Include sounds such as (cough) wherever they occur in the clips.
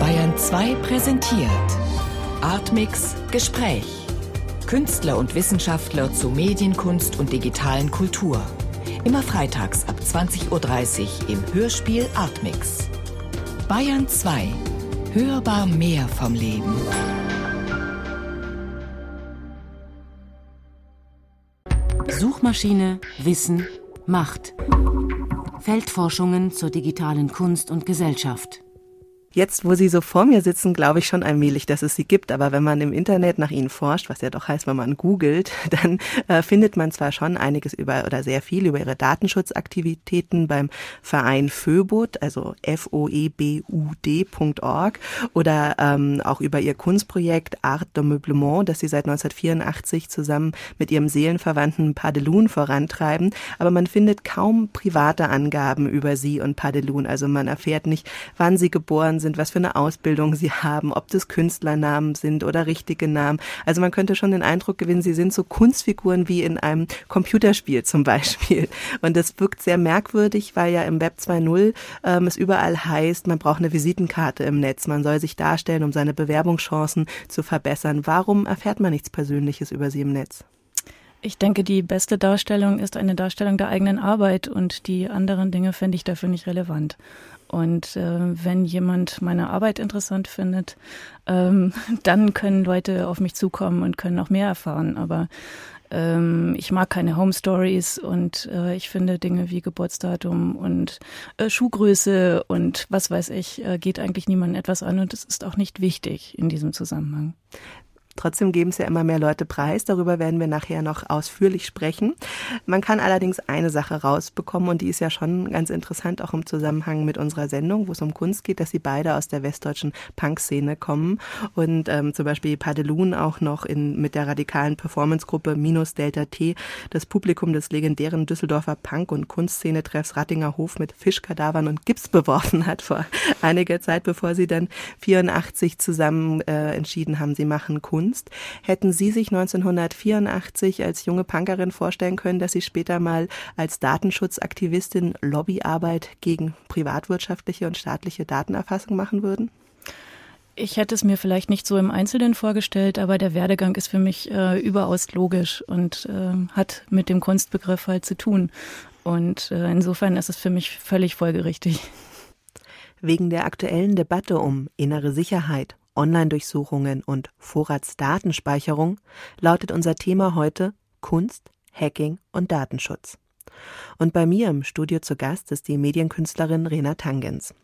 Bayern 2 präsentiert Artmix Gespräch. Künstler und Wissenschaftler zu Medienkunst und digitalen Kultur. Immer freitags ab 20.30 Uhr im Hörspiel Artmix. Bayern 2. Hörbar mehr vom Leben. Suchmaschine, Wissen, Macht. Feldforschungen zur digitalen Kunst und Gesellschaft. Jetzt, wo Sie so vor mir sitzen, glaube ich schon allmählich, dass es sie gibt. Aber wenn man im Internet nach ihnen forscht, was ja doch heißt, wenn man googelt, (laughs) dann äh, findet man zwar schon einiges über oder sehr viel über ihre Datenschutzaktivitäten beim Verein Föbud, also F-O-E-B-U-D.org oder ähm, auch über ihr Kunstprojekt Art de Meublement, das sie seit 1984 zusammen mit ihrem Seelenverwandten Padelun vorantreiben. Aber man findet kaum private Angaben über sie und Padelun. Also man erfährt nicht, wann sie geboren sind, was für eine Ausbildung sie haben, ob das Künstlernamen sind oder richtige Namen. Also man könnte schon den Eindruck gewinnen, sie sind so Kunstfiguren wie in einem Computerspiel zum Beispiel. Und das wirkt sehr merkwürdig, weil ja im Web 2.0 ähm, es überall heißt, man braucht eine Visitenkarte im Netz, man soll sich darstellen, um seine Bewerbungschancen zu verbessern. Warum erfährt man nichts Persönliches über sie im Netz? Ich denke, die beste Darstellung ist eine Darstellung der eigenen Arbeit und die anderen Dinge finde ich dafür nicht relevant. Und äh, wenn jemand meine Arbeit interessant findet, ähm, (laughs) dann können Leute auf mich zukommen und können noch mehr erfahren. Aber ähm, ich mag keine Home Stories und äh, ich finde Dinge wie Geburtsdatum und äh, Schuhgröße und was weiß ich, äh, geht eigentlich niemandem etwas an und es ist auch nicht wichtig in diesem Zusammenhang. Trotzdem geben es ja immer mehr Leute preis. Darüber werden wir nachher noch ausführlich sprechen. Man kann allerdings eine Sache rausbekommen und die ist ja schon ganz interessant, auch im Zusammenhang mit unserer Sendung, wo es um Kunst geht, dass sie beide aus der westdeutschen Punk-Szene kommen und ähm, zum Beispiel Padelun auch noch in, mit der radikalen Performance-Gruppe Minus Delta T das Publikum des legendären Düsseldorfer Punk- und Kunstszene-Treffs Rattinger Hof mit Fischkadavern und Gips beworfen hat vor einiger Zeit, bevor sie dann 84 zusammen äh, entschieden haben, sie machen Kunst. Kunst. Hätten Sie sich 1984 als junge Punkerin vorstellen können, dass Sie später mal als Datenschutzaktivistin Lobbyarbeit gegen privatwirtschaftliche und staatliche Datenerfassung machen würden? Ich hätte es mir vielleicht nicht so im Einzelnen vorgestellt, aber der Werdegang ist für mich äh, überaus logisch und äh, hat mit dem Kunstbegriff halt zu tun. Und äh, insofern ist es für mich völlig folgerichtig. Wegen der aktuellen Debatte um innere Sicherheit Online-Durchsuchungen und Vorratsdatenspeicherung lautet unser Thema heute Kunst, Hacking und Datenschutz. Und bei mir im Studio zu Gast ist die Medienkünstlerin Rena Tangens.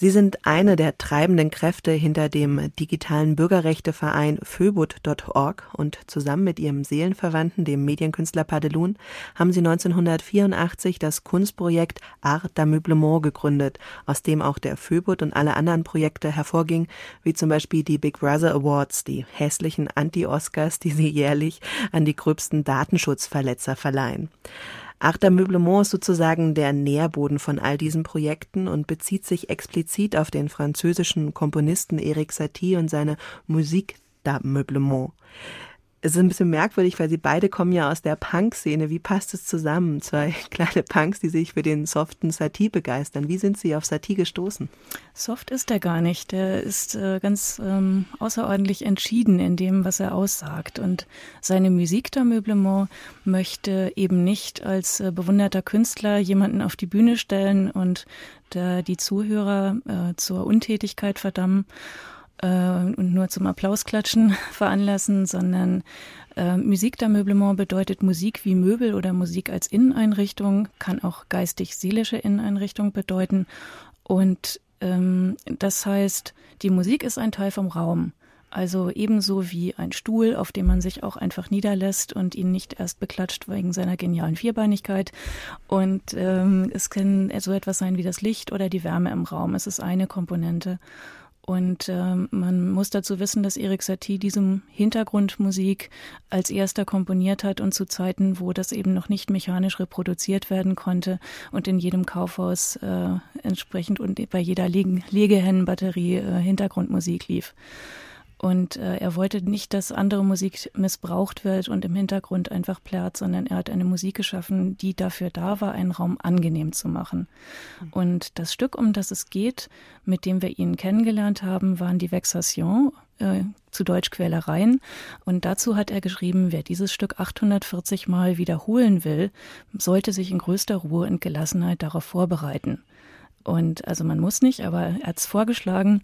Sie sind eine der treibenden Kräfte hinter dem digitalen Bürgerrechteverein Föbut.org und zusammen mit ihrem Seelenverwandten, dem Medienkünstler Padelun, haben sie 1984 das Kunstprojekt Art d'Ameublement gegründet, aus dem auch der Föbut und alle anderen Projekte hervorgingen, wie zum Beispiel die Big Brother Awards, die hässlichen Anti-Oscars, die sie jährlich an die gröbsten Datenschutzverletzer verleihen. Arter Meublement ist sozusagen der Nährboden von all diesen Projekten und bezieht sich explizit auf den französischen Komponisten Eric Satie und seine Musik d'Ameublement es ist ein bisschen merkwürdig, weil sie beide kommen ja aus der Punk-Szene. Wie passt es zusammen? Zwei (laughs) kleine Punks, die sich für den soften Satie begeistern. Wie sind sie auf Satie gestoßen? Soft ist er gar nicht. Der ist äh, ganz ähm, außerordentlich entschieden in dem, was er aussagt. Und seine Musik d'Ameublement möchte eben nicht als äh, bewunderter Künstler jemanden auf die Bühne stellen und der, die Zuhörer äh, zur Untätigkeit verdammen äh, und nur zum Applausklatschen (laughs) veranlassen, sondern äh, Musik d'Ameublement bedeutet Musik wie Möbel oder Musik als Inneneinrichtung, kann auch geistig-seelische Inneneinrichtung bedeuten. Und ähm, das heißt, die Musik ist ein Teil vom Raum. Also ebenso wie ein Stuhl, auf dem man sich auch einfach niederlässt und ihn nicht erst beklatscht wegen seiner genialen Vierbeinigkeit. Und ähm, es kann so etwas sein wie das Licht oder die Wärme im Raum. Es ist eine Komponente. Und äh, man muss dazu wissen, dass Erik Satie diesem Hintergrundmusik als erster komponiert hat und zu Zeiten, wo das eben noch nicht mechanisch reproduziert werden konnte und in jedem Kaufhaus äh, entsprechend und bei jeder Leg Legehennenbatterie äh, Hintergrundmusik lief. Und äh, er wollte nicht, dass andere Musik missbraucht wird und im Hintergrund einfach plärt, sondern er hat eine Musik geschaffen, die dafür da war, einen Raum angenehm zu machen. Mhm. Und das Stück, um das es geht, mit dem wir ihn kennengelernt haben, waren die Vexation, äh, zu Deutsch Quälereien. Und dazu hat er geschrieben, wer dieses Stück 840 Mal wiederholen will, sollte sich in größter Ruhe und Gelassenheit darauf vorbereiten. Und also man muss nicht, aber er hat es vorgeschlagen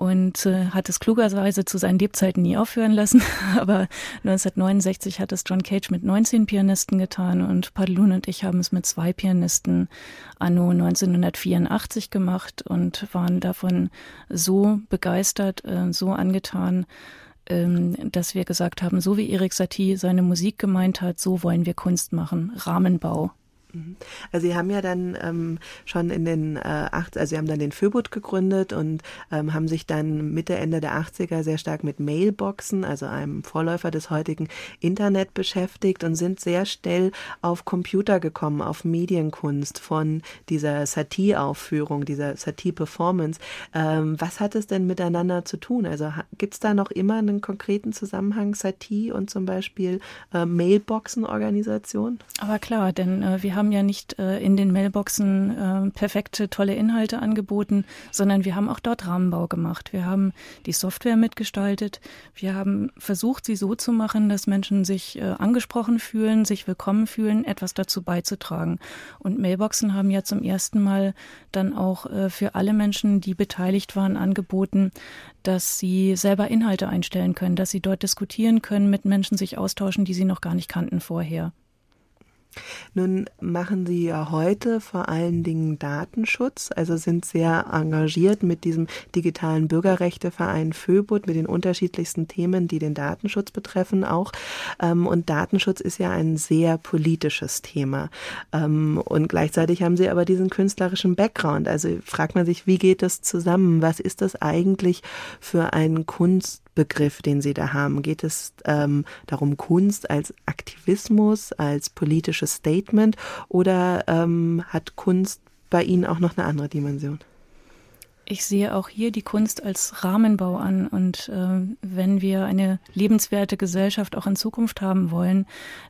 und äh, hat es klugerweise zu seinen Lebzeiten nie aufhören lassen. (laughs) Aber 1969 hat es John Cage mit 19 Pianisten getan und Padlun und ich haben es mit zwei Pianisten anno 1984 gemacht und waren davon so begeistert, äh, so angetan, ähm, dass wir gesagt haben, so wie Erik Satie seine Musik gemeint hat, so wollen wir Kunst machen, Rahmenbau. Mhm. Also Sie haben ja dann ähm, schon in den äh, acht, also Sie haben dann den Föbut gegründet und ähm, haben sich dann Mitte Ende der 80er sehr stark mit Mailboxen, also einem Vorläufer des heutigen Internet beschäftigt und sind sehr schnell auf Computer gekommen, auf Medienkunst von dieser Satie-Aufführung, dieser Satie-Performance. Ähm, was hat es denn miteinander zu tun? Also gibt es da noch immer einen konkreten Zusammenhang Satie und zum Beispiel äh, Mailboxen-Organisation? Aber klar, denn äh, wir haben haben ja nicht äh, in den Mailboxen äh, perfekte, tolle Inhalte angeboten, sondern wir haben auch dort Rahmenbau gemacht. Wir haben die Software mitgestaltet. Wir haben versucht, sie so zu machen, dass Menschen sich äh, angesprochen fühlen, sich willkommen fühlen, etwas dazu beizutragen. Und Mailboxen haben ja zum ersten Mal dann auch äh, für alle Menschen, die beteiligt waren, angeboten, dass sie selber Inhalte einstellen können, dass sie dort diskutieren können, mit Menschen sich austauschen, die sie noch gar nicht kannten vorher. Nun machen Sie ja heute vor allen Dingen Datenschutz, also sind sehr engagiert mit diesem digitalen Bürgerrechteverein Föbut, mit den unterschiedlichsten Themen, die den Datenschutz betreffen auch. Ähm, und Datenschutz ist ja ein sehr politisches Thema. Ähm, und gleichzeitig haben Sie aber diesen künstlerischen Background. Also fragt man sich, wie geht das zusammen? Was ist das eigentlich für ein Kunst Begriff, den Sie da haben? Geht es ähm, darum, Kunst als Aktivismus, als politisches Statement oder ähm, hat Kunst bei Ihnen auch noch eine andere Dimension? Ich sehe auch hier die Kunst als Rahmenbau an. Und äh, wenn wir eine lebenswerte Gesellschaft auch in Zukunft haben wollen,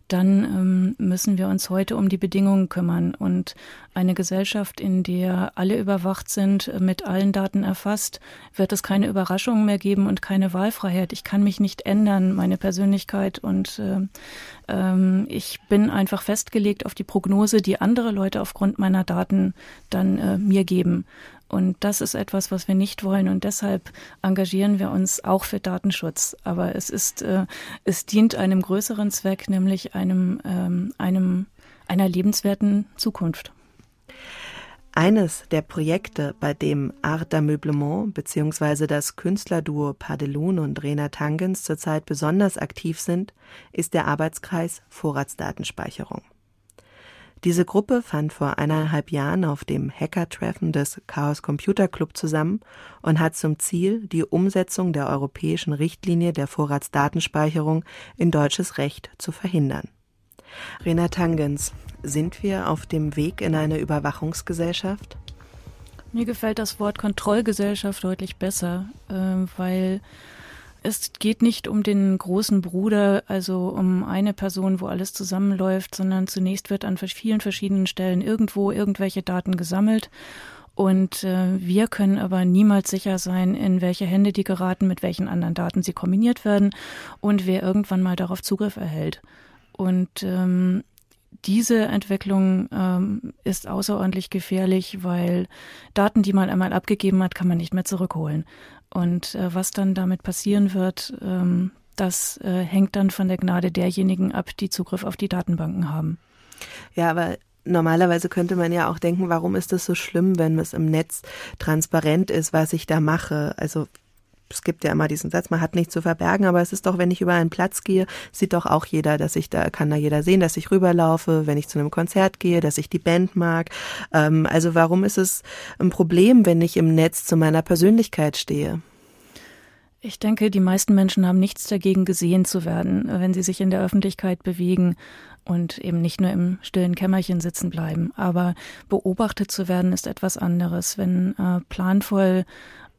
dann ähm, müssen wir uns heute um die Bedingungen kümmern. Und eine Gesellschaft, in der alle überwacht sind, äh, mit allen Daten erfasst, wird es keine Überraschungen mehr geben und keine Wahlfreiheit. Ich kann mich nicht ändern, meine Persönlichkeit. Und äh, ähm, ich bin einfach festgelegt auf die Prognose, die andere Leute aufgrund meiner Daten dann äh, mir geben. Und das ist etwas, was wir nicht wollen. Und deshalb engagieren wir uns auch für Datenschutz. Aber es ist, äh, es dient einem größeren Zweck, nämlich einem, ähm, einem, einer lebenswerten Zukunft. Eines der Projekte, bei dem Art d'Ameublement bzw. das Künstlerduo Padelun und Rena Tangens zurzeit besonders aktiv sind, ist der Arbeitskreis Vorratsdatenspeicherung. Diese Gruppe fand vor eineinhalb Jahren auf dem Hacker-Treffen des Chaos Computer Club zusammen und hat zum Ziel, die Umsetzung der europäischen Richtlinie der Vorratsdatenspeicherung in deutsches Recht zu verhindern. Rena Tangens, sind wir auf dem Weg in eine Überwachungsgesellschaft? Mir gefällt das Wort Kontrollgesellschaft deutlich besser, äh, weil es geht nicht um den großen Bruder, also um eine Person, wo alles zusammenläuft, sondern zunächst wird an vielen verschiedenen Stellen irgendwo irgendwelche Daten gesammelt. Und äh, wir können aber niemals sicher sein, in welche Hände die geraten, mit welchen anderen Daten sie kombiniert werden und wer irgendwann mal darauf Zugriff erhält. Und ähm, diese Entwicklung ähm, ist außerordentlich gefährlich, weil Daten, die man einmal abgegeben hat, kann man nicht mehr zurückholen. Und äh, was dann damit passieren wird, ähm, das äh, hängt dann von der Gnade derjenigen ab, die Zugriff auf die Datenbanken haben. Ja, aber normalerweise könnte man ja auch denken, warum ist das so schlimm, wenn es im Netz transparent ist, was ich da mache? Also es gibt ja immer diesen Satz, man hat nichts zu verbergen, aber es ist doch, wenn ich über einen Platz gehe, sieht doch auch jeder, dass ich da, kann da jeder sehen, dass ich rüberlaufe, wenn ich zu einem Konzert gehe, dass ich die Band mag. Ähm, also warum ist es ein Problem, wenn ich im Netz zu meiner Persönlichkeit stehe? Ich denke, die meisten Menschen haben nichts dagegen, gesehen zu werden, wenn sie sich in der Öffentlichkeit bewegen und eben nicht nur im stillen Kämmerchen sitzen bleiben. Aber beobachtet zu werden ist etwas anderes. Wenn äh, planvoll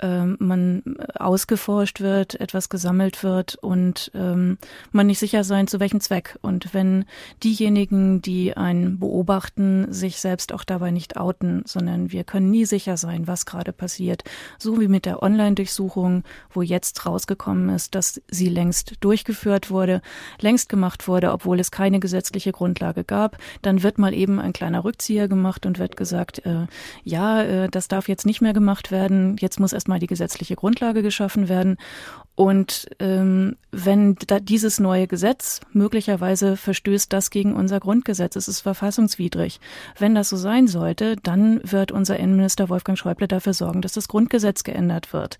ähm, man ausgeforscht wird, etwas gesammelt wird und ähm, man nicht sicher sein, zu welchem Zweck. Und wenn diejenigen, die einen beobachten, sich selbst auch dabei nicht outen, sondern wir können nie sicher sein, was gerade passiert. So wie mit der Online-Durchsuchung, wo jetzt rausgekommen ist, dass sie längst durchgeführt wurde, längst gemacht wurde, obwohl es keine gesetzliche Grundlage gab, dann wird mal eben ein kleiner Rückzieher gemacht und wird gesagt, äh, ja, äh, das darf jetzt nicht mehr gemacht werden, jetzt muss erstmal die gesetzliche Grundlage geschaffen werden. Und ähm, wenn dieses neue Gesetz möglicherweise verstößt das gegen unser Grundgesetz, es ist verfassungswidrig. Wenn das so sein sollte, dann wird unser Innenminister Wolfgang Schäuble dafür sorgen, dass das Grundgesetz geändert wird.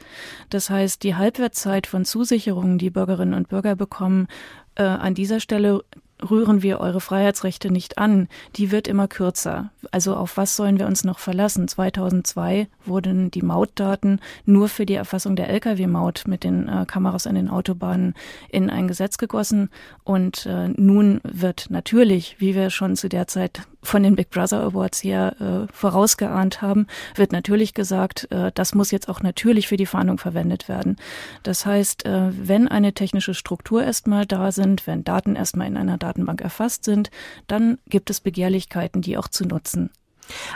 Das heißt, die Halbwertszeit von Zusicherungen, die Bürgerinnen und Bürger bekommen, äh, an dieser Stelle rühren wir eure Freiheitsrechte nicht an, die wird immer kürzer. Also auf was sollen wir uns noch verlassen? 2002 wurden die Mautdaten nur für die Erfassung der Lkw-Maut mit den äh, Kameras an den Autobahnen in ein Gesetz gegossen und äh, nun wird natürlich, wie wir schon zu der Zeit von den Big Brother Awards her äh, vorausgeahnt haben, wird natürlich gesagt, äh, das muss jetzt auch natürlich für die Fahndung verwendet werden. Das heißt, äh, wenn eine technische Struktur erstmal da sind, wenn Daten erstmal in einer Datenbank erfasst sind, dann gibt es Begehrlichkeiten, die auch zu nutzen.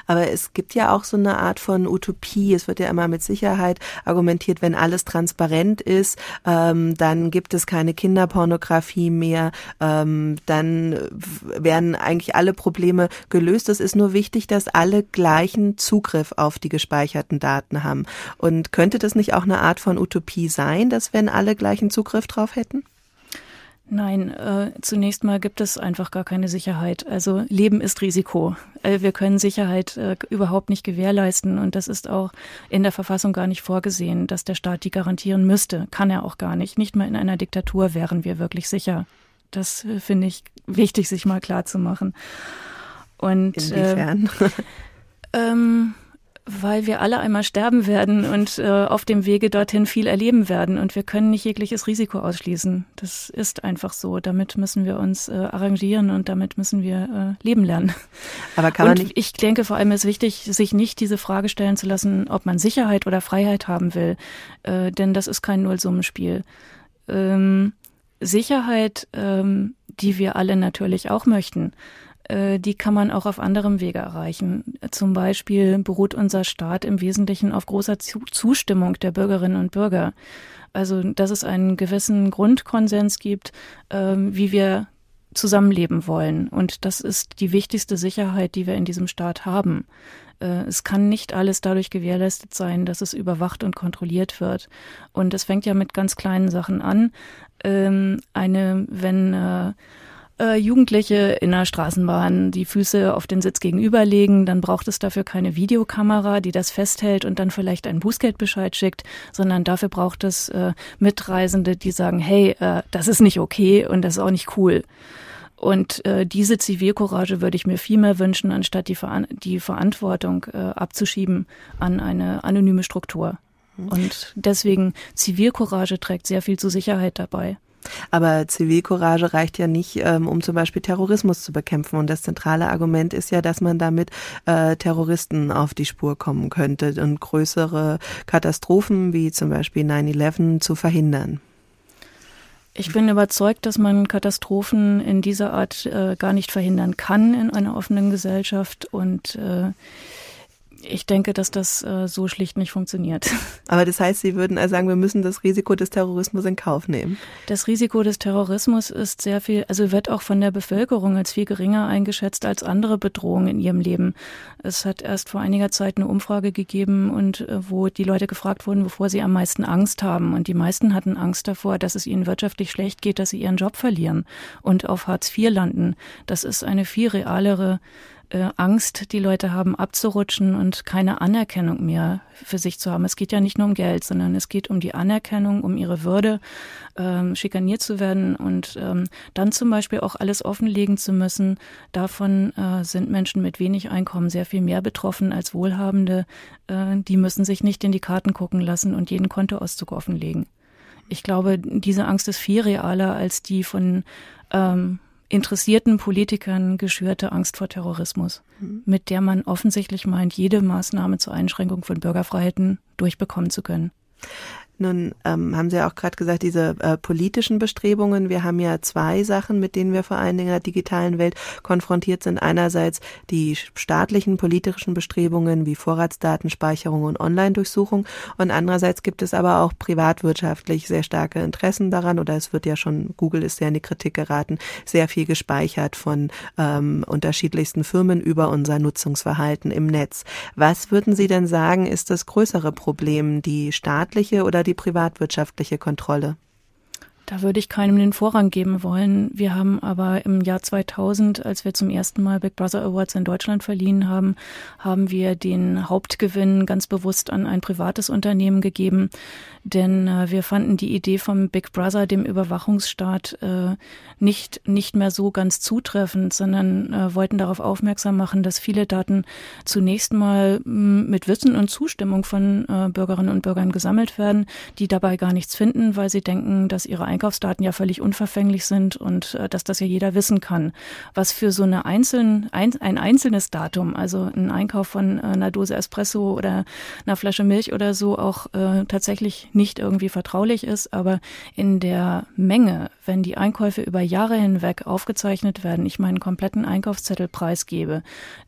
Aber es gibt ja auch so eine Art von Utopie. Es wird ja immer mit Sicherheit argumentiert, wenn alles transparent ist, ähm, dann gibt es keine Kinderpornografie mehr, ähm, dann werden eigentlich alle Probleme gelöst. Es ist nur wichtig, dass alle gleichen Zugriff auf die gespeicherten Daten haben. Und könnte das nicht auch eine Art von Utopie sein, dass wenn alle gleichen Zugriff drauf hätten? Nein, äh, zunächst mal gibt es einfach gar keine Sicherheit. Also Leben ist Risiko. Äh, wir können Sicherheit äh, überhaupt nicht gewährleisten und das ist auch in der Verfassung gar nicht vorgesehen, dass der Staat die garantieren müsste. Kann er auch gar nicht. Nicht mal in einer Diktatur wären wir wirklich sicher. Das äh, finde ich wichtig, sich mal klar zu machen. Und inwiefern? (laughs) ähm, weil wir alle einmal sterben werden und äh, auf dem Wege dorthin viel erleben werden. Und wir können nicht jegliches Risiko ausschließen. Das ist einfach so. Damit müssen wir uns äh, arrangieren und damit müssen wir äh, leben lernen. Aber kann man und nicht ich denke, vor allem ist wichtig, sich nicht diese Frage stellen zu lassen, ob man Sicherheit oder Freiheit haben will. Äh, denn das ist kein Nullsummenspiel. Ähm, Sicherheit, ähm, die wir alle natürlich auch möchten die kann man auch auf anderem Wege erreichen. Zum Beispiel beruht unser Staat im Wesentlichen auf großer Zustimmung der Bürgerinnen und Bürger. Also, dass es einen gewissen Grundkonsens gibt, ähm, wie wir zusammenleben wollen. Und das ist die wichtigste Sicherheit, die wir in diesem Staat haben. Äh, es kann nicht alles dadurch gewährleistet sein, dass es überwacht und kontrolliert wird. Und es fängt ja mit ganz kleinen Sachen an. Ähm, eine, wenn äh, Jugendliche in der Straßenbahn die Füße auf den Sitz gegenüberlegen, dann braucht es dafür keine Videokamera, die das festhält und dann vielleicht einen Bußgeldbescheid schickt, sondern dafür braucht es äh, Mitreisende, die sagen, hey, äh, das ist nicht okay und das ist auch nicht cool. Und äh, diese Zivilcourage würde ich mir viel mehr wünschen, anstatt die, Ver die Verantwortung äh, abzuschieben an eine anonyme Struktur. Mhm. Und deswegen Zivilcourage trägt sehr viel zur Sicherheit dabei. Aber Zivilcourage reicht ja nicht, ähm, um zum Beispiel Terrorismus zu bekämpfen. Und das zentrale Argument ist ja, dass man damit äh, Terroristen auf die Spur kommen könnte und größere Katastrophen wie zum Beispiel 9-11 zu verhindern. Ich bin überzeugt, dass man Katastrophen in dieser Art äh, gar nicht verhindern kann in einer offenen Gesellschaft und äh, ich denke, dass das äh, so schlicht nicht funktioniert. (laughs) Aber das heißt, Sie würden also sagen, wir müssen das Risiko des Terrorismus in Kauf nehmen. Das Risiko des Terrorismus ist sehr viel, also wird auch von der Bevölkerung als viel geringer eingeschätzt als andere Bedrohungen in ihrem Leben. Es hat erst vor einiger Zeit eine Umfrage gegeben und äh, wo die Leute gefragt wurden, wovor sie am meisten Angst haben. Und die meisten hatten Angst davor, dass es ihnen wirtschaftlich schlecht geht, dass sie ihren Job verlieren und auf Hartz IV landen. Das ist eine viel realere äh, Angst, die Leute haben, abzurutschen und keine Anerkennung mehr für sich zu haben. Es geht ja nicht nur um Geld, sondern es geht um die Anerkennung, um ihre Würde, ähm, schikaniert zu werden und ähm, dann zum Beispiel auch alles offenlegen zu müssen. Davon äh, sind Menschen mit wenig Einkommen sehr viel mehr betroffen als Wohlhabende. Äh, die müssen sich nicht in die Karten gucken lassen und jeden Kontoauszug offenlegen. Ich glaube, diese Angst ist viel realer als die von ähm, interessierten Politikern geschürte Angst vor Terrorismus, mhm. mit der man offensichtlich meint, jede Maßnahme zur Einschränkung von Bürgerfreiheiten durchbekommen zu können. Nun ähm, haben Sie ja auch gerade gesagt, diese äh, politischen Bestrebungen. Wir haben ja zwei Sachen, mit denen wir vor allen Dingen in der digitalen Welt konfrontiert sind. Einerseits die staatlichen politischen Bestrebungen wie Vorratsdatenspeicherung und Online-Durchsuchung und andererseits gibt es aber auch privatwirtschaftlich sehr starke Interessen daran oder es wird ja schon, Google ist ja in die Kritik geraten, sehr viel gespeichert von ähm, unterschiedlichsten Firmen über unser Nutzungsverhalten im Netz. Was würden Sie denn sagen, ist das größere Problem, die staatliche oder die privatwirtschaftliche Kontrolle? Da würde ich keinem den Vorrang geben wollen. Wir haben aber im Jahr 2000, als wir zum ersten Mal Big Brother Awards in Deutschland verliehen haben, haben wir den Hauptgewinn ganz bewusst an ein privates Unternehmen gegeben, denn äh, wir fanden die Idee vom Big Brother, dem Überwachungsstaat, äh, nicht, nicht mehr so ganz zutreffend, sondern äh, wollten darauf aufmerksam machen, dass viele Daten zunächst mal mm, mit Wissen und Zustimmung von äh, Bürgerinnen und Bürgern gesammelt werden, die dabei gar nichts finden, weil sie denken, dass ihre Einkaufsdaten ja völlig unverfänglich sind und äh, dass das ja jeder wissen kann. Was für so eine einzeln, ein, ein einzelnes Datum, also ein Einkauf von äh, einer Dose Espresso oder einer Flasche Milch oder so auch äh, tatsächlich nicht irgendwie vertraulich ist, aber in der Menge, wenn die Einkäufe über Jahre hinweg aufgezeichnet werden, ich meinen kompletten Einkaufszettel preisgebe,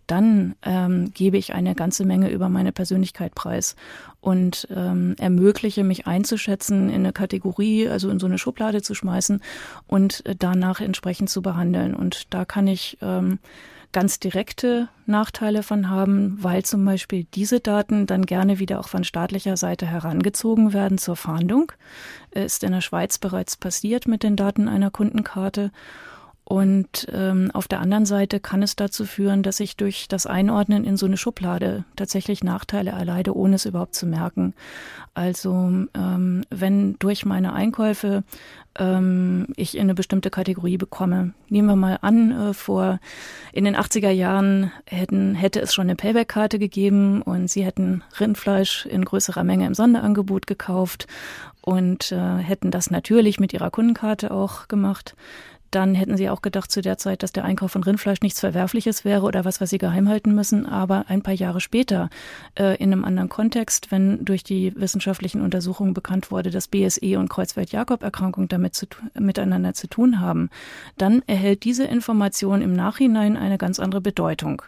dann ähm, gebe ich eine ganze Menge über meine Persönlichkeit preis und ähm, ermögliche mich einzuschätzen, in eine Kategorie, also in so eine Schublade zu schmeißen und äh, danach entsprechend zu behandeln. Und da kann ich ähm, ganz direkte Nachteile von haben, weil zum Beispiel diese Daten dann gerne wieder auch von staatlicher Seite herangezogen werden zur Fahndung. Ist in der Schweiz bereits passiert mit den Daten einer Kundenkarte. Und ähm, auf der anderen Seite kann es dazu führen, dass ich durch das Einordnen in so eine Schublade tatsächlich Nachteile erleide, ohne es überhaupt zu merken. Also ähm, wenn durch meine Einkäufe ähm, ich in eine bestimmte Kategorie bekomme. Nehmen wir mal an, äh, vor in den 80er Jahren hätten, hätte es schon eine Payback-Karte gegeben und Sie hätten Rindfleisch in größerer Menge im Sonderangebot gekauft und äh, hätten das natürlich mit Ihrer Kundenkarte auch gemacht dann hätten sie auch gedacht zu der Zeit, dass der Einkauf von Rindfleisch nichts Verwerfliches wäre oder was, was sie geheim halten müssen. Aber ein paar Jahre später, äh, in einem anderen Kontext, wenn durch die wissenschaftlichen Untersuchungen bekannt wurde, dass BSE und Kreuzfeld-Jakob-Erkrankung damit zu, miteinander zu tun haben, dann erhält diese Information im Nachhinein eine ganz andere Bedeutung.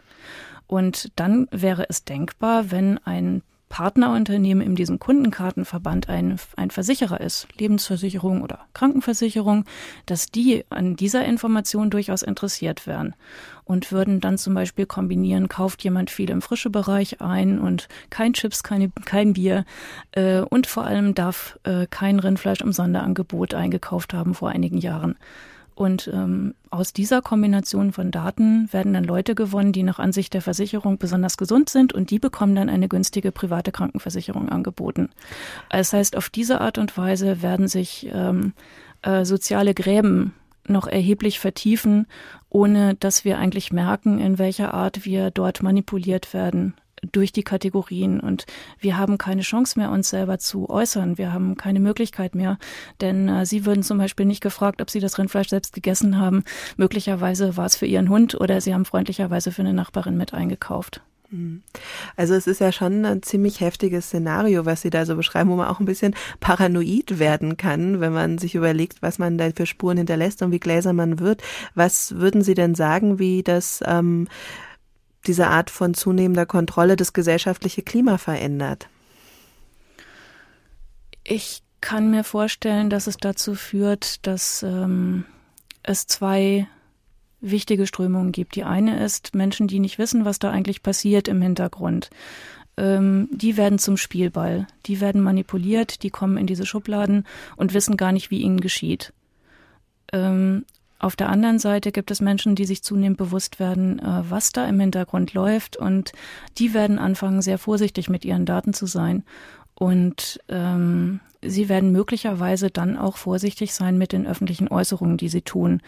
Und dann wäre es denkbar, wenn ein Partnerunternehmen in diesem Kundenkartenverband ein, ein Versicherer ist, Lebensversicherung oder Krankenversicherung, dass die an dieser Information durchaus interessiert wären und würden dann zum Beispiel kombinieren, kauft jemand viel im frische Bereich ein und kein Chips, keine, kein Bier äh, und vor allem darf äh, kein Rindfleisch im Sonderangebot eingekauft haben vor einigen Jahren. Und ähm, aus dieser Kombination von Daten werden dann Leute gewonnen, die nach Ansicht der Versicherung besonders gesund sind und die bekommen dann eine günstige private Krankenversicherung angeboten. Das heißt, auf diese Art und Weise werden sich ähm, äh, soziale Gräben noch erheblich vertiefen, ohne dass wir eigentlich merken, in welcher Art wir dort manipuliert werden durch die Kategorien und wir haben keine Chance mehr, uns selber zu äußern. Wir haben keine Möglichkeit mehr, denn äh, Sie würden zum Beispiel nicht gefragt, ob Sie das Rindfleisch selbst gegessen haben. Möglicherweise war es für Ihren Hund oder Sie haben freundlicherweise für eine Nachbarin mit eingekauft. Mhm. Also es ist ja schon ein ziemlich heftiges Szenario, was Sie da so beschreiben, wo man auch ein bisschen paranoid werden kann, wenn man sich überlegt, was man da für Spuren hinterlässt und wie gläser man wird. Was würden Sie denn sagen, wie das ähm, diese Art von zunehmender Kontrolle das gesellschaftliche Klima verändert? Ich kann mir vorstellen, dass es dazu führt, dass ähm, es zwei wichtige Strömungen gibt. Die eine ist Menschen, die nicht wissen, was da eigentlich passiert im Hintergrund. Ähm, die werden zum Spielball. Die werden manipuliert, die kommen in diese Schubladen und wissen gar nicht, wie ihnen geschieht. Ähm, auf der anderen Seite gibt es Menschen, die sich zunehmend bewusst werden, äh, was da im Hintergrund läuft. Und die werden anfangen, sehr vorsichtig mit ihren Daten zu sein Und ähm, sie werden möglicherweise dann auch vorsichtig sein mit den öffentlichen Äußerungen, die sie tun.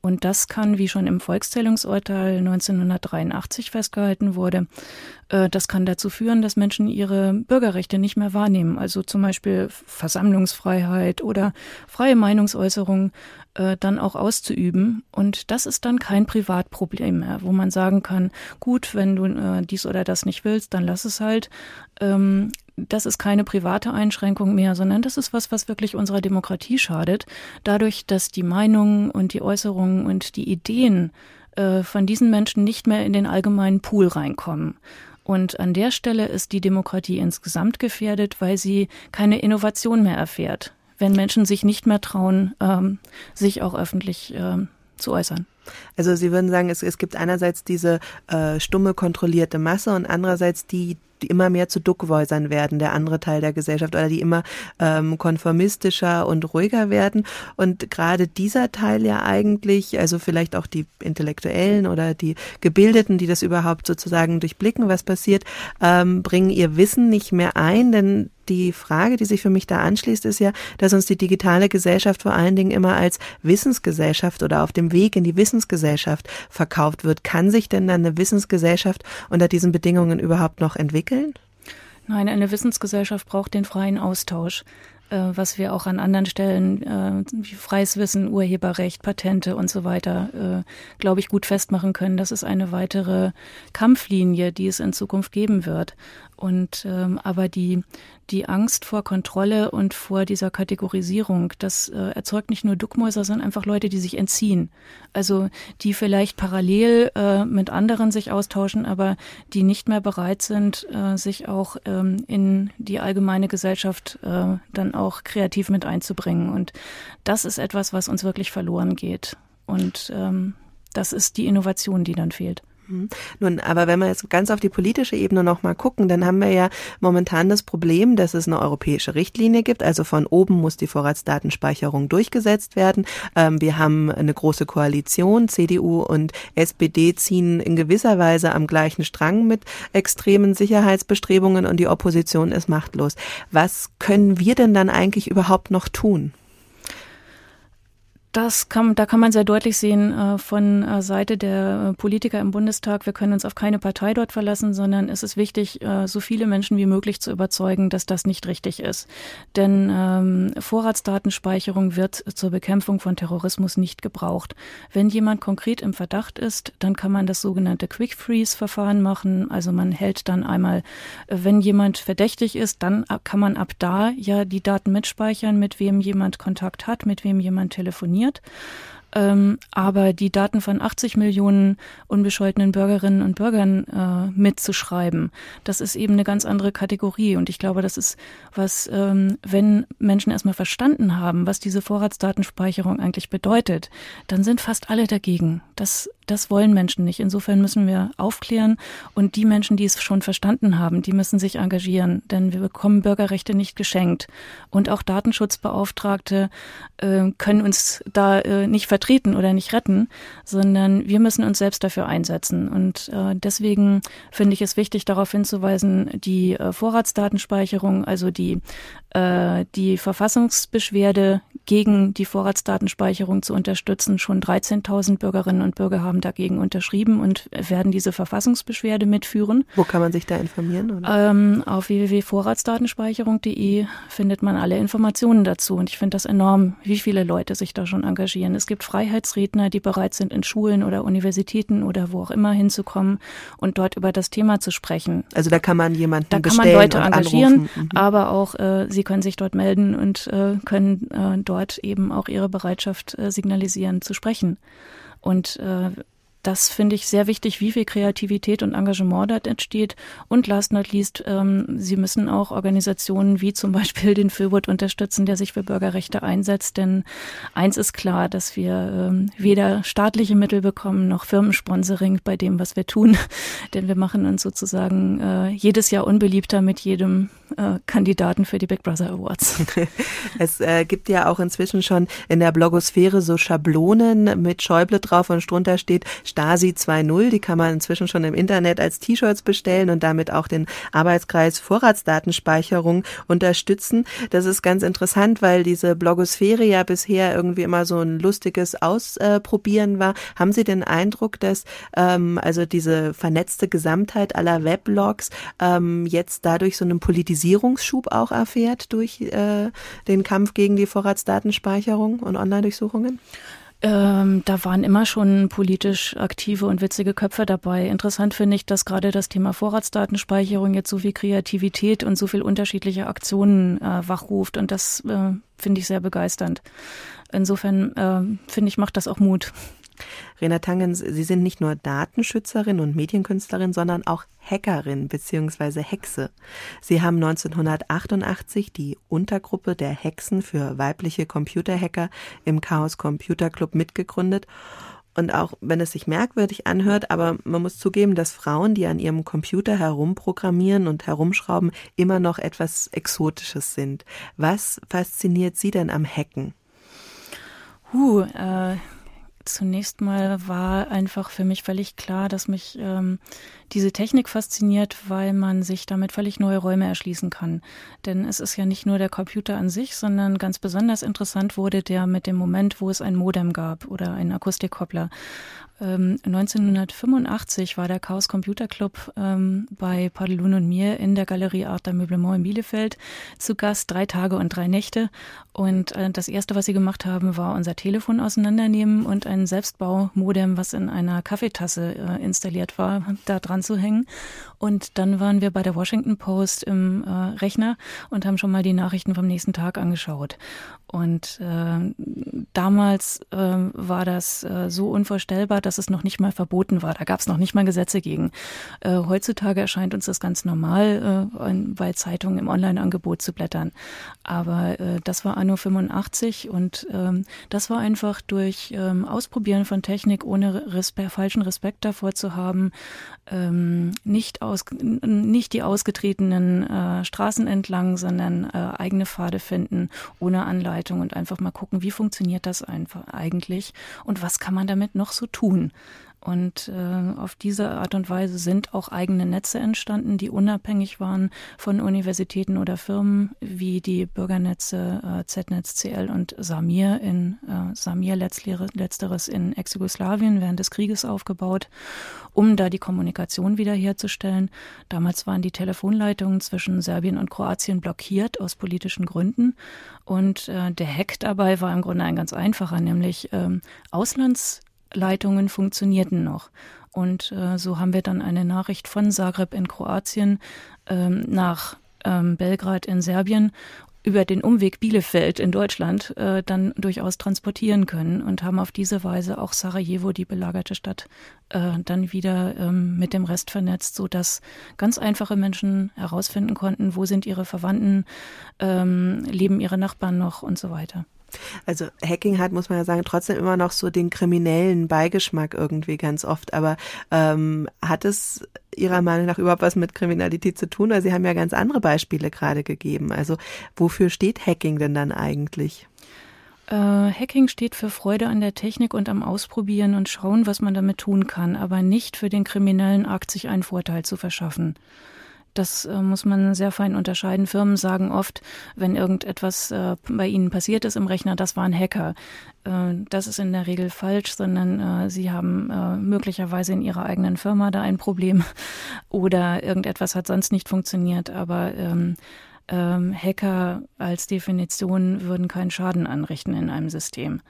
Und das kann, wie schon im Volkszählungsurteil 1983 festgehalten wurde, äh, das kann dazu führen, dass Menschen ihre Bürgerrechte nicht mehr wahrnehmen. Also zum Beispiel Versammlungsfreiheit oder freie Meinungsäußerung äh, dann auch auszuüben. Und das ist dann kein Privatproblem mehr, wo man sagen kann, gut, wenn du äh, dies oder das nicht willst, dann lass es halt. Ähm, das ist keine private Einschränkung mehr, sondern das ist was, was wirklich unserer Demokratie schadet. Dadurch, dass die Meinungen und die Äußerungen und die Ideen äh, von diesen Menschen nicht mehr in den allgemeinen Pool reinkommen. Und an der Stelle ist die Demokratie insgesamt gefährdet, weil sie keine Innovation mehr erfährt, wenn Menschen sich nicht mehr trauen, ähm, sich auch öffentlich ähm, zu äußern. Also Sie würden sagen, es, es gibt einerseits diese äh, stumme, kontrollierte Masse und andererseits die, die immer mehr zu Duckwäusern werden, der andere Teil der Gesellschaft, oder die immer ähm, konformistischer und ruhiger werden. Und gerade dieser Teil ja eigentlich, also vielleicht auch die Intellektuellen oder die Gebildeten, die das überhaupt sozusagen durchblicken, was passiert, ähm, bringen ihr Wissen nicht mehr ein, denn die Frage, die sich für mich da anschließt, ist ja, dass uns die digitale Gesellschaft vor allen Dingen immer als Wissensgesellschaft oder auf dem Weg in die Wissensgesellschaft verkauft wird. Kann sich denn dann eine Wissensgesellschaft unter diesen Bedingungen überhaupt noch entwickeln? Entwickeln? Nein, eine Wissensgesellschaft braucht den freien Austausch, äh, was wir auch an anderen Stellen äh, wie freies Wissen, Urheberrecht, Patente und so weiter, äh, glaube ich, gut festmachen können. Das ist eine weitere Kampflinie, die es in Zukunft geben wird. Und ähm, aber die die Angst vor Kontrolle und vor dieser Kategorisierung, das äh, erzeugt nicht nur Duckmäuser, sondern einfach Leute, die sich entziehen. Also die vielleicht parallel äh, mit anderen sich austauschen, aber die nicht mehr bereit sind, äh, sich auch ähm, in die allgemeine Gesellschaft äh, dann auch kreativ mit einzubringen. Und das ist etwas, was uns wirklich verloren geht. Und ähm, das ist die Innovation, die dann fehlt. Mhm. Nun, aber wenn wir jetzt ganz auf die politische Ebene nochmal gucken, dann haben wir ja momentan das Problem, dass es eine europäische Richtlinie gibt. Also von oben muss die Vorratsdatenspeicherung durchgesetzt werden. Ähm, wir haben eine große Koalition. CDU und SPD ziehen in gewisser Weise am gleichen Strang mit extremen Sicherheitsbestrebungen und die Opposition ist machtlos. Was können wir denn dann eigentlich überhaupt noch tun? Das kann, da kann man sehr deutlich sehen äh, von äh, Seite der Politiker im Bundestag. Wir können uns auf keine Partei dort verlassen, sondern es ist wichtig, äh, so viele Menschen wie möglich zu überzeugen, dass das nicht richtig ist. Denn ähm, Vorratsdatenspeicherung wird zur Bekämpfung von Terrorismus nicht gebraucht. Wenn jemand konkret im Verdacht ist, dann kann man das sogenannte Quick Freeze Verfahren machen. Also man hält dann einmal, äh, wenn jemand verdächtig ist, dann kann man ab da ja die Daten mitspeichern, mit wem jemand Kontakt hat, mit wem jemand telefoniert funktioniert. Ähm, aber die Daten von 80 Millionen unbescholtenen Bürgerinnen und Bürgern äh, mitzuschreiben, das ist eben eine ganz andere Kategorie. Und ich glaube, das ist was, ähm, wenn Menschen erstmal verstanden haben, was diese Vorratsdatenspeicherung eigentlich bedeutet, dann sind fast alle dagegen. Das das wollen Menschen nicht. Insofern müssen wir aufklären und die Menschen, die es schon verstanden haben, die müssen sich engagieren, denn wir bekommen Bürgerrechte nicht geschenkt. Und auch Datenschutzbeauftragte äh, können uns da äh, nicht vertreten oder nicht retten, sondern wir müssen uns selbst dafür einsetzen. Und äh, deswegen finde ich es wichtig, darauf hinzuweisen, die äh, Vorratsdatenspeicherung, also die, äh, die Verfassungsbeschwerde gegen die Vorratsdatenspeicherung zu unterstützen. Schon 13.000 Bürgerinnen und Bürger haben dagegen unterschrieben und werden diese Verfassungsbeschwerde mitführen. Wo kann man sich da informieren? Ähm, auf www.vorratsdatenspeicherung.de findet man alle Informationen dazu. Und ich finde das enorm, wie viele Leute sich da schon engagieren. Es gibt Freiheitsredner, die bereit sind, in Schulen oder Universitäten oder wo auch immer hinzukommen und dort über das Thema zu sprechen. Also da kann man jemanden Da kann man Leute engagieren, mhm. aber auch äh, sie können sich dort melden und äh, können äh, dort dort eben auch ihre Bereitschaft äh, signalisieren zu sprechen. Und äh, das finde ich sehr wichtig, wie viel Kreativität und Engagement dort entsteht. Und last not least, ähm, Sie müssen auch Organisationen wie zum Beispiel den Philwood unterstützen, der sich für Bürgerrechte einsetzt. Denn eins ist klar, dass wir ähm, weder staatliche Mittel bekommen noch Firmensponsoring bei dem, was wir tun. (laughs) Denn wir machen uns sozusagen äh, jedes Jahr unbeliebter mit jedem äh, Kandidaten für die Big Brother Awards. (laughs) es äh, gibt ja auch inzwischen schon in der Blogosphäre so Schablonen mit Schäuble drauf und drunter steht, Stasi 2.0. Die kann man inzwischen schon im Internet als T-Shirts bestellen und damit auch den Arbeitskreis Vorratsdatenspeicherung unterstützen. Das ist ganz interessant, weil diese Blogosphäre ja bisher irgendwie immer so ein lustiges Ausprobieren war. Haben Sie den Eindruck, dass ähm, also diese vernetzte Gesamtheit aller Weblogs ähm, jetzt dadurch so einen Politisierungsschub auch erfährt durch äh, den Kampf gegen die Vorratsdatenspeicherung und Online-Durchsuchungen? Ähm, da waren immer schon politisch aktive und witzige Köpfe dabei. Interessant finde ich, dass gerade das Thema Vorratsdatenspeicherung jetzt so viel Kreativität und so viel unterschiedliche Aktionen äh, wachruft und das äh, finde ich sehr begeisternd. Insofern äh, finde ich, macht das auch Mut. Rena Tangens, Sie sind nicht nur Datenschützerin und Medienkünstlerin, sondern auch Hackerin bzw. Hexe. Sie haben 1988 die Untergruppe der Hexen für weibliche Computerhacker im Chaos Computer Club mitgegründet. Und auch wenn es sich merkwürdig anhört, aber man muss zugeben, dass Frauen, die an ihrem Computer herumprogrammieren und herumschrauben, immer noch etwas Exotisches sind. Was fasziniert Sie denn am Hacken? Huh, äh, zunächst mal war einfach für mich völlig klar, dass mich ähm, diese Technik fasziniert, weil man sich damit völlig neue Räume erschließen kann. Denn es ist ja nicht nur der Computer an sich, sondern ganz besonders interessant wurde der mit dem Moment, wo es ein Modem gab oder einen Akustikkoppler. 1985 ähm, war der Chaos Computer Club ähm, bei Padelun und mir in der Galerie Art Meublement in Bielefeld zu Gast, drei Tage und drei Nächte. Und äh, das erste, was sie gemacht haben, war unser Telefon auseinandernehmen und ein Selbstbaumodem, was in einer Kaffeetasse äh, installiert war, da dran zu hängen. Und dann waren wir bei der Washington Post im äh, Rechner und haben schon mal die Nachrichten vom nächsten Tag angeschaut. Und äh, damals äh, war das äh, so unvorstellbar, dass es noch nicht mal verboten war. Da gab es noch nicht mal Gesetze gegen. Äh, heutzutage erscheint uns das ganz normal, äh, bei Zeitungen im Online-Angebot zu blättern. Aber äh, das war anno 85 und ähm, das war einfach durch ähm, Ausprobieren von Technik ohne Respe falschen Respekt davor zu haben, ähm, nicht, aus, nicht die ausgetretenen äh, Straßen entlang, sondern äh, eigene Pfade finden, ohne Anleitung und einfach mal gucken, wie funktioniert das einfach eigentlich und was kann man damit noch so tun. Und äh, auf diese Art und Weise sind auch eigene Netze entstanden, die unabhängig waren von Universitäten oder Firmen, wie die Bürgernetze äh, ZNetz, CL und Samir in äh, Samir letzteres in Ex-Jugoslawien während des Krieges aufgebaut, um da die Kommunikation wiederherzustellen. Damals waren die Telefonleitungen zwischen Serbien und Kroatien blockiert aus politischen Gründen. Und äh, der Hack dabei war im Grunde ein ganz einfacher, nämlich ähm, Auslands Leitungen funktionierten noch. Und äh, so haben wir dann eine Nachricht von Zagreb in Kroatien ähm, nach ähm, Belgrad in Serbien über den Umweg Bielefeld in Deutschland äh, dann durchaus transportieren können und haben auf diese Weise auch Sarajevo, die belagerte Stadt, äh, dann wieder ähm, mit dem Rest vernetzt, so dass ganz einfache Menschen herausfinden konnten, wo sind ihre Verwandten, ähm, leben ihre Nachbarn noch und so weiter. Also Hacking hat, muss man ja sagen, trotzdem immer noch so den kriminellen Beigeschmack irgendwie ganz oft. Aber ähm, hat es Ihrer Meinung nach überhaupt was mit Kriminalität zu tun? Weil Sie haben ja ganz andere Beispiele gerade gegeben. Also wofür steht Hacking denn dann eigentlich? Äh, Hacking steht für Freude an der Technik und am Ausprobieren und schauen, was man damit tun kann, aber nicht für den kriminellen Akt, sich einen Vorteil zu verschaffen. Das äh, muss man sehr fein unterscheiden. Firmen sagen oft, wenn irgendetwas äh, bei ihnen passiert ist im Rechner, das waren Hacker. Äh, das ist in der Regel falsch, sondern sie haben möglicherweise in ihrer eigenen Firma da ein Problem (laughs) oder irgendetwas hat sonst nicht funktioniert. Aber ähm, ähm, Hacker als Definition würden keinen Schaden anrichten in einem System.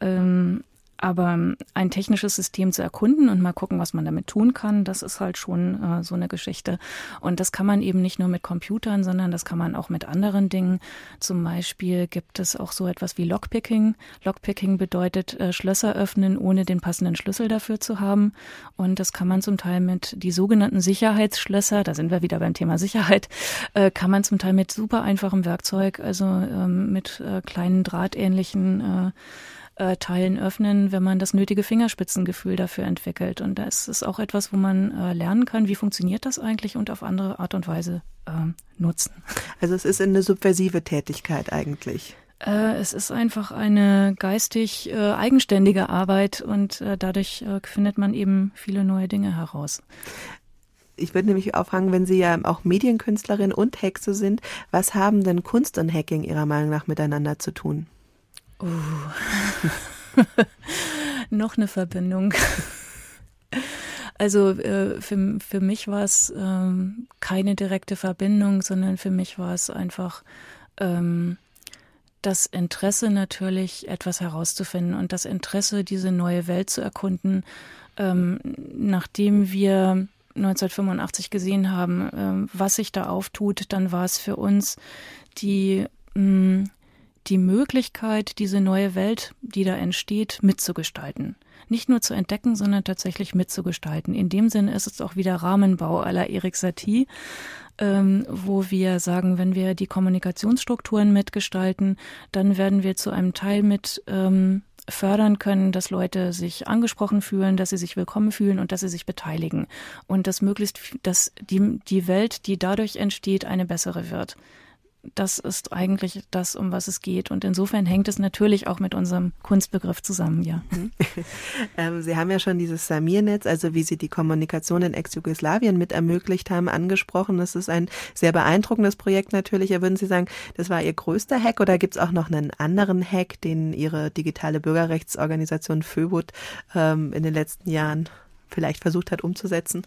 Ähm, aber ähm, ein technisches System zu erkunden und mal gucken, was man damit tun kann, das ist halt schon äh, so eine Geschichte. Und das kann man eben nicht nur mit Computern, sondern das kann man auch mit anderen Dingen. Zum Beispiel gibt es auch so etwas wie Lockpicking. Lockpicking bedeutet äh, Schlösser öffnen, ohne den passenden Schlüssel dafür zu haben. Und das kann man zum Teil mit die sogenannten Sicherheitsschlösser, da sind wir wieder beim Thema Sicherheit, äh, kann man zum Teil mit super einfachem Werkzeug, also ähm, mit äh, kleinen drahtähnlichen äh, Teilen öffnen, wenn man das nötige Fingerspitzengefühl dafür entwickelt. Und das ist auch etwas, wo man äh, lernen kann, wie funktioniert das eigentlich und auf andere Art und Weise äh, nutzen. Also es ist eine subversive Tätigkeit eigentlich. Äh, es ist einfach eine geistig äh, eigenständige Arbeit und äh, dadurch findet man eben viele neue Dinge heraus. Ich würde nämlich auch fragen, wenn Sie ja auch Medienkünstlerin und Hexe sind, was haben denn Kunst und Hacking Ihrer Meinung nach miteinander zu tun? Uh. (laughs) Noch eine Verbindung. Also äh, für, für mich war es ähm, keine direkte Verbindung, sondern für mich war es einfach ähm, das Interesse natürlich, etwas herauszufinden und das Interesse, diese neue Welt zu erkunden, ähm, nachdem wir 1985 gesehen haben, ähm, was sich da auftut, dann war es für uns die, mh, mm, die Möglichkeit, diese neue Welt, die da entsteht, mitzugestalten. Nicht nur zu entdecken, sondern tatsächlich mitzugestalten. In dem Sinne ist es auch wieder Rahmenbau aller Erik Satie, ähm, wo wir sagen, wenn wir die Kommunikationsstrukturen mitgestalten, dann werden wir zu einem Teil mit ähm, fördern können, dass Leute sich angesprochen fühlen, dass sie sich willkommen fühlen und dass sie sich beteiligen und dass möglichst, dass die, die Welt, die dadurch entsteht, eine bessere wird das ist eigentlich das, um was es geht. Und insofern hängt es natürlich auch mit unserem Kunstbegriff zusammen, ja. Mhm. (laughs) ähm, Sie haben ja schon dieses Samir-Netz, also wie Sie die Kommunikation in Ex-Jugoslawien mit ermöglicht haben, angesprochen. Das ist ein sehr beeindruckendes Projekt natürlich. Ja, würden Sie sagen, das war Ihr größter Hack oder gibt es auch noch einen anderen Hack, den Ihre digitale Bürgerrechtsorganisation FÖBUT ähm, in den letzten Jahren vielleicht versucht hat umzusetzen?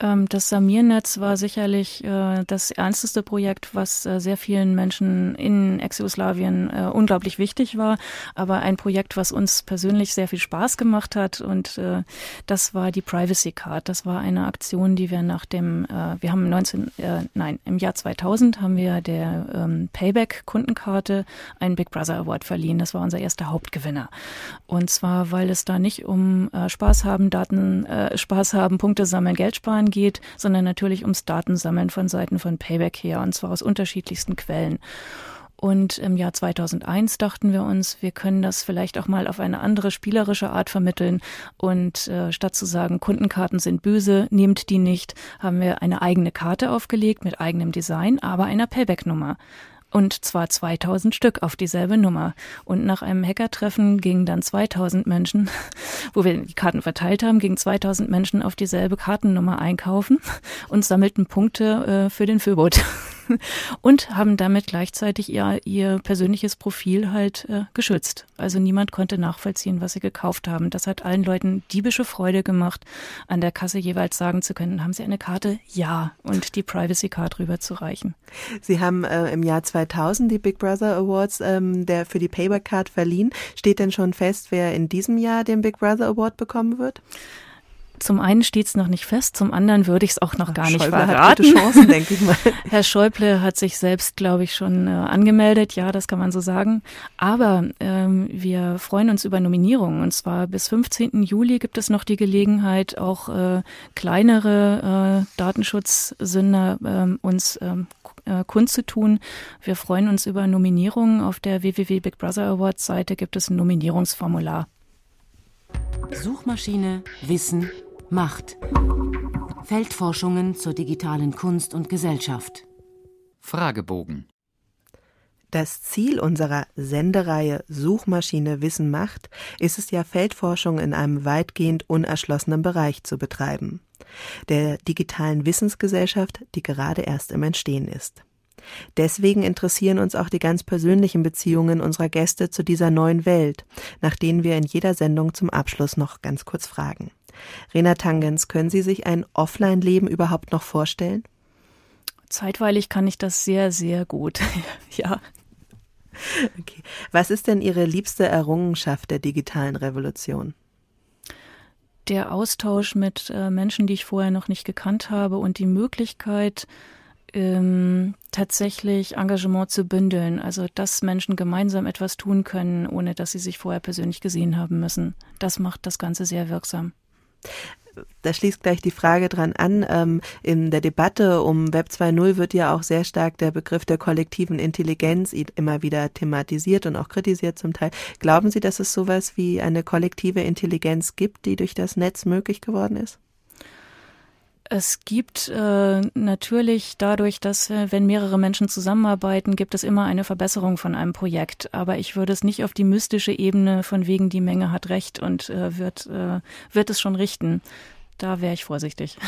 Ähm, das Samir-Netz war sicherlich äh, das ernsteste Projekt, was äh, sehr vielen Menschen in Ex-Jugoslawien äh, unglaublich wichtig war, aber ein Projekt, was uns persönlich sehr viel Spaß gemacht hat und das war die Privacy Card. Das war eine Aktion, die wir nach dem, wir haben 19, nein, im Jahr 2000 haben wir der ähm, Payback-Kundenkarte einen Big Brother Award verliehen. Das war unser erster Hauptgewinner. Und zwar, weil es da nicht um Spaß haben, Daten, Spaß haben, Punkte sammeln, Geld sparen Datensammeln geht, sondern natürlich ums Datensammeln von Seiten von Payback her, und zwar aus unterschiedlichsten Quellen. Und im Jahr 2001 dachten wir uns, wir können das vielleicht auch mal auf eine andere spielerische Art vermitteln. Und äh, statt zu sagen, Kundenkarten sind böse, nehmt die nicht, haben wir eine eigene Karte aufgelegt mit eigenem Design, aber einer Payback-Nummer und zwar 2000 Stück auf dieselbe Nummer. Und nach einem Hackertreffen gingen dann 2000 Menschen, (laughs) wo wir die Karten verteilt haben, gingen 2000 Menschen auf dieselbe Kartennummer einkaufen und sammelten Punkte äh, für den Föbot. (laughs) (laughs) und haben damit gleichzeitig ihr, ihr persönliches Profil halt äh, geschützt. Also niemand konnte nachvollziehen, was sie gekauft haben. Das hat allen Leuten diebische Freude gemacht, an der Kasse jeweils sagen zu können, haben Sie eine Karte? Ja. Und die Privacy Card rüberzureichen. Sie haben äh, im Jahr 2000 die Big Brother Awards ähm, der für die Payback Card verliehen. Steht denn schon fest, wer in diesem Jahr den Big Brother Award bekommen wird? Zum einen steht es noch nicht fest, zum anderen würde ich es auch noch gar nicht Schäuble verraten. Hat gute Chancen, denke ich mal. Herr Schäuble hat sich selbst, glaube ich, schon äh, angemeldet. Ja, das kann man so sagen. Aber ähm, wir freuen uns über Nominierungen. Und zwar bis 15. Juli gibt es noch die Gelegenheit, auch äh, kleinere äh, Datenschutzsünder äh, uns ähm, äh, kundzutun. Wir freuen uns über Nominierungen. Auf der www Big Brother Awards Seite gibt es ein Nominierungsformular. Suchmaschine, Wissen, Macht. Feldforschungen zur digitalen Kunst und Gesellschaft. Fragebogen. Das Ziel unserer Sendereihe Suchmaschine Wissen macht ist es ja, Feldforschung in einem weitgehend unerschlossenen Bereich zu betreiben. Der digitalen Wissensgesellschaft, die gerade erst im Entstehen ist. Deswegen interessieren uns auch die ganz persönlichen Beziehungen unserer Gäste zu dieser neuen Welt, nach denen wir in jeder Sendung zum Abschluss noch ganz kurz fragen. Rena Tangens, können Sie sich ein Offline-Leben überhaupt noch vorstellen? Zeitweilig kann ich das sehr, sehr gut. (laughs) ja. Okay. Was ist denn Ihre liebste Errungenschaft der digitalen Revolution? Der Austausch mit äh, Menschen, die ich vorher noch nicht gekannt habe und die Möglichkeit, ähm, tatsächlich Engagement zu bündeln, also dass Menschen gemeinsam etwas tun können, ohne dass sie sich vorher persönlich gesehen haben müssen. Das macht das Ganze sehr wirksam. Da schließt gleich die Frage dran an. Ähm, in der Debatte um Web 2.0 wird ja auch sehr stark der Begriff der kollektiven Intelligenz immer wieder thematisiert und auch kritisiert zum Teil. Glauben Sie, dass es sowas wie eine kollektive Intelligenz gibt, die durch das Netz möglich geworden ist? Es gibt äh, natürlich dadurch, dass äh, wenn mehrere Menschen zusammenarbeiten, gibt es immer eine Verbesserung von einem Projekt. Aber ich würde es nicht auf die mystische Ebene von wegen die Menge hat recht und äh, wird, äh, wird es schon richten. Da wäre ich vorsichtig.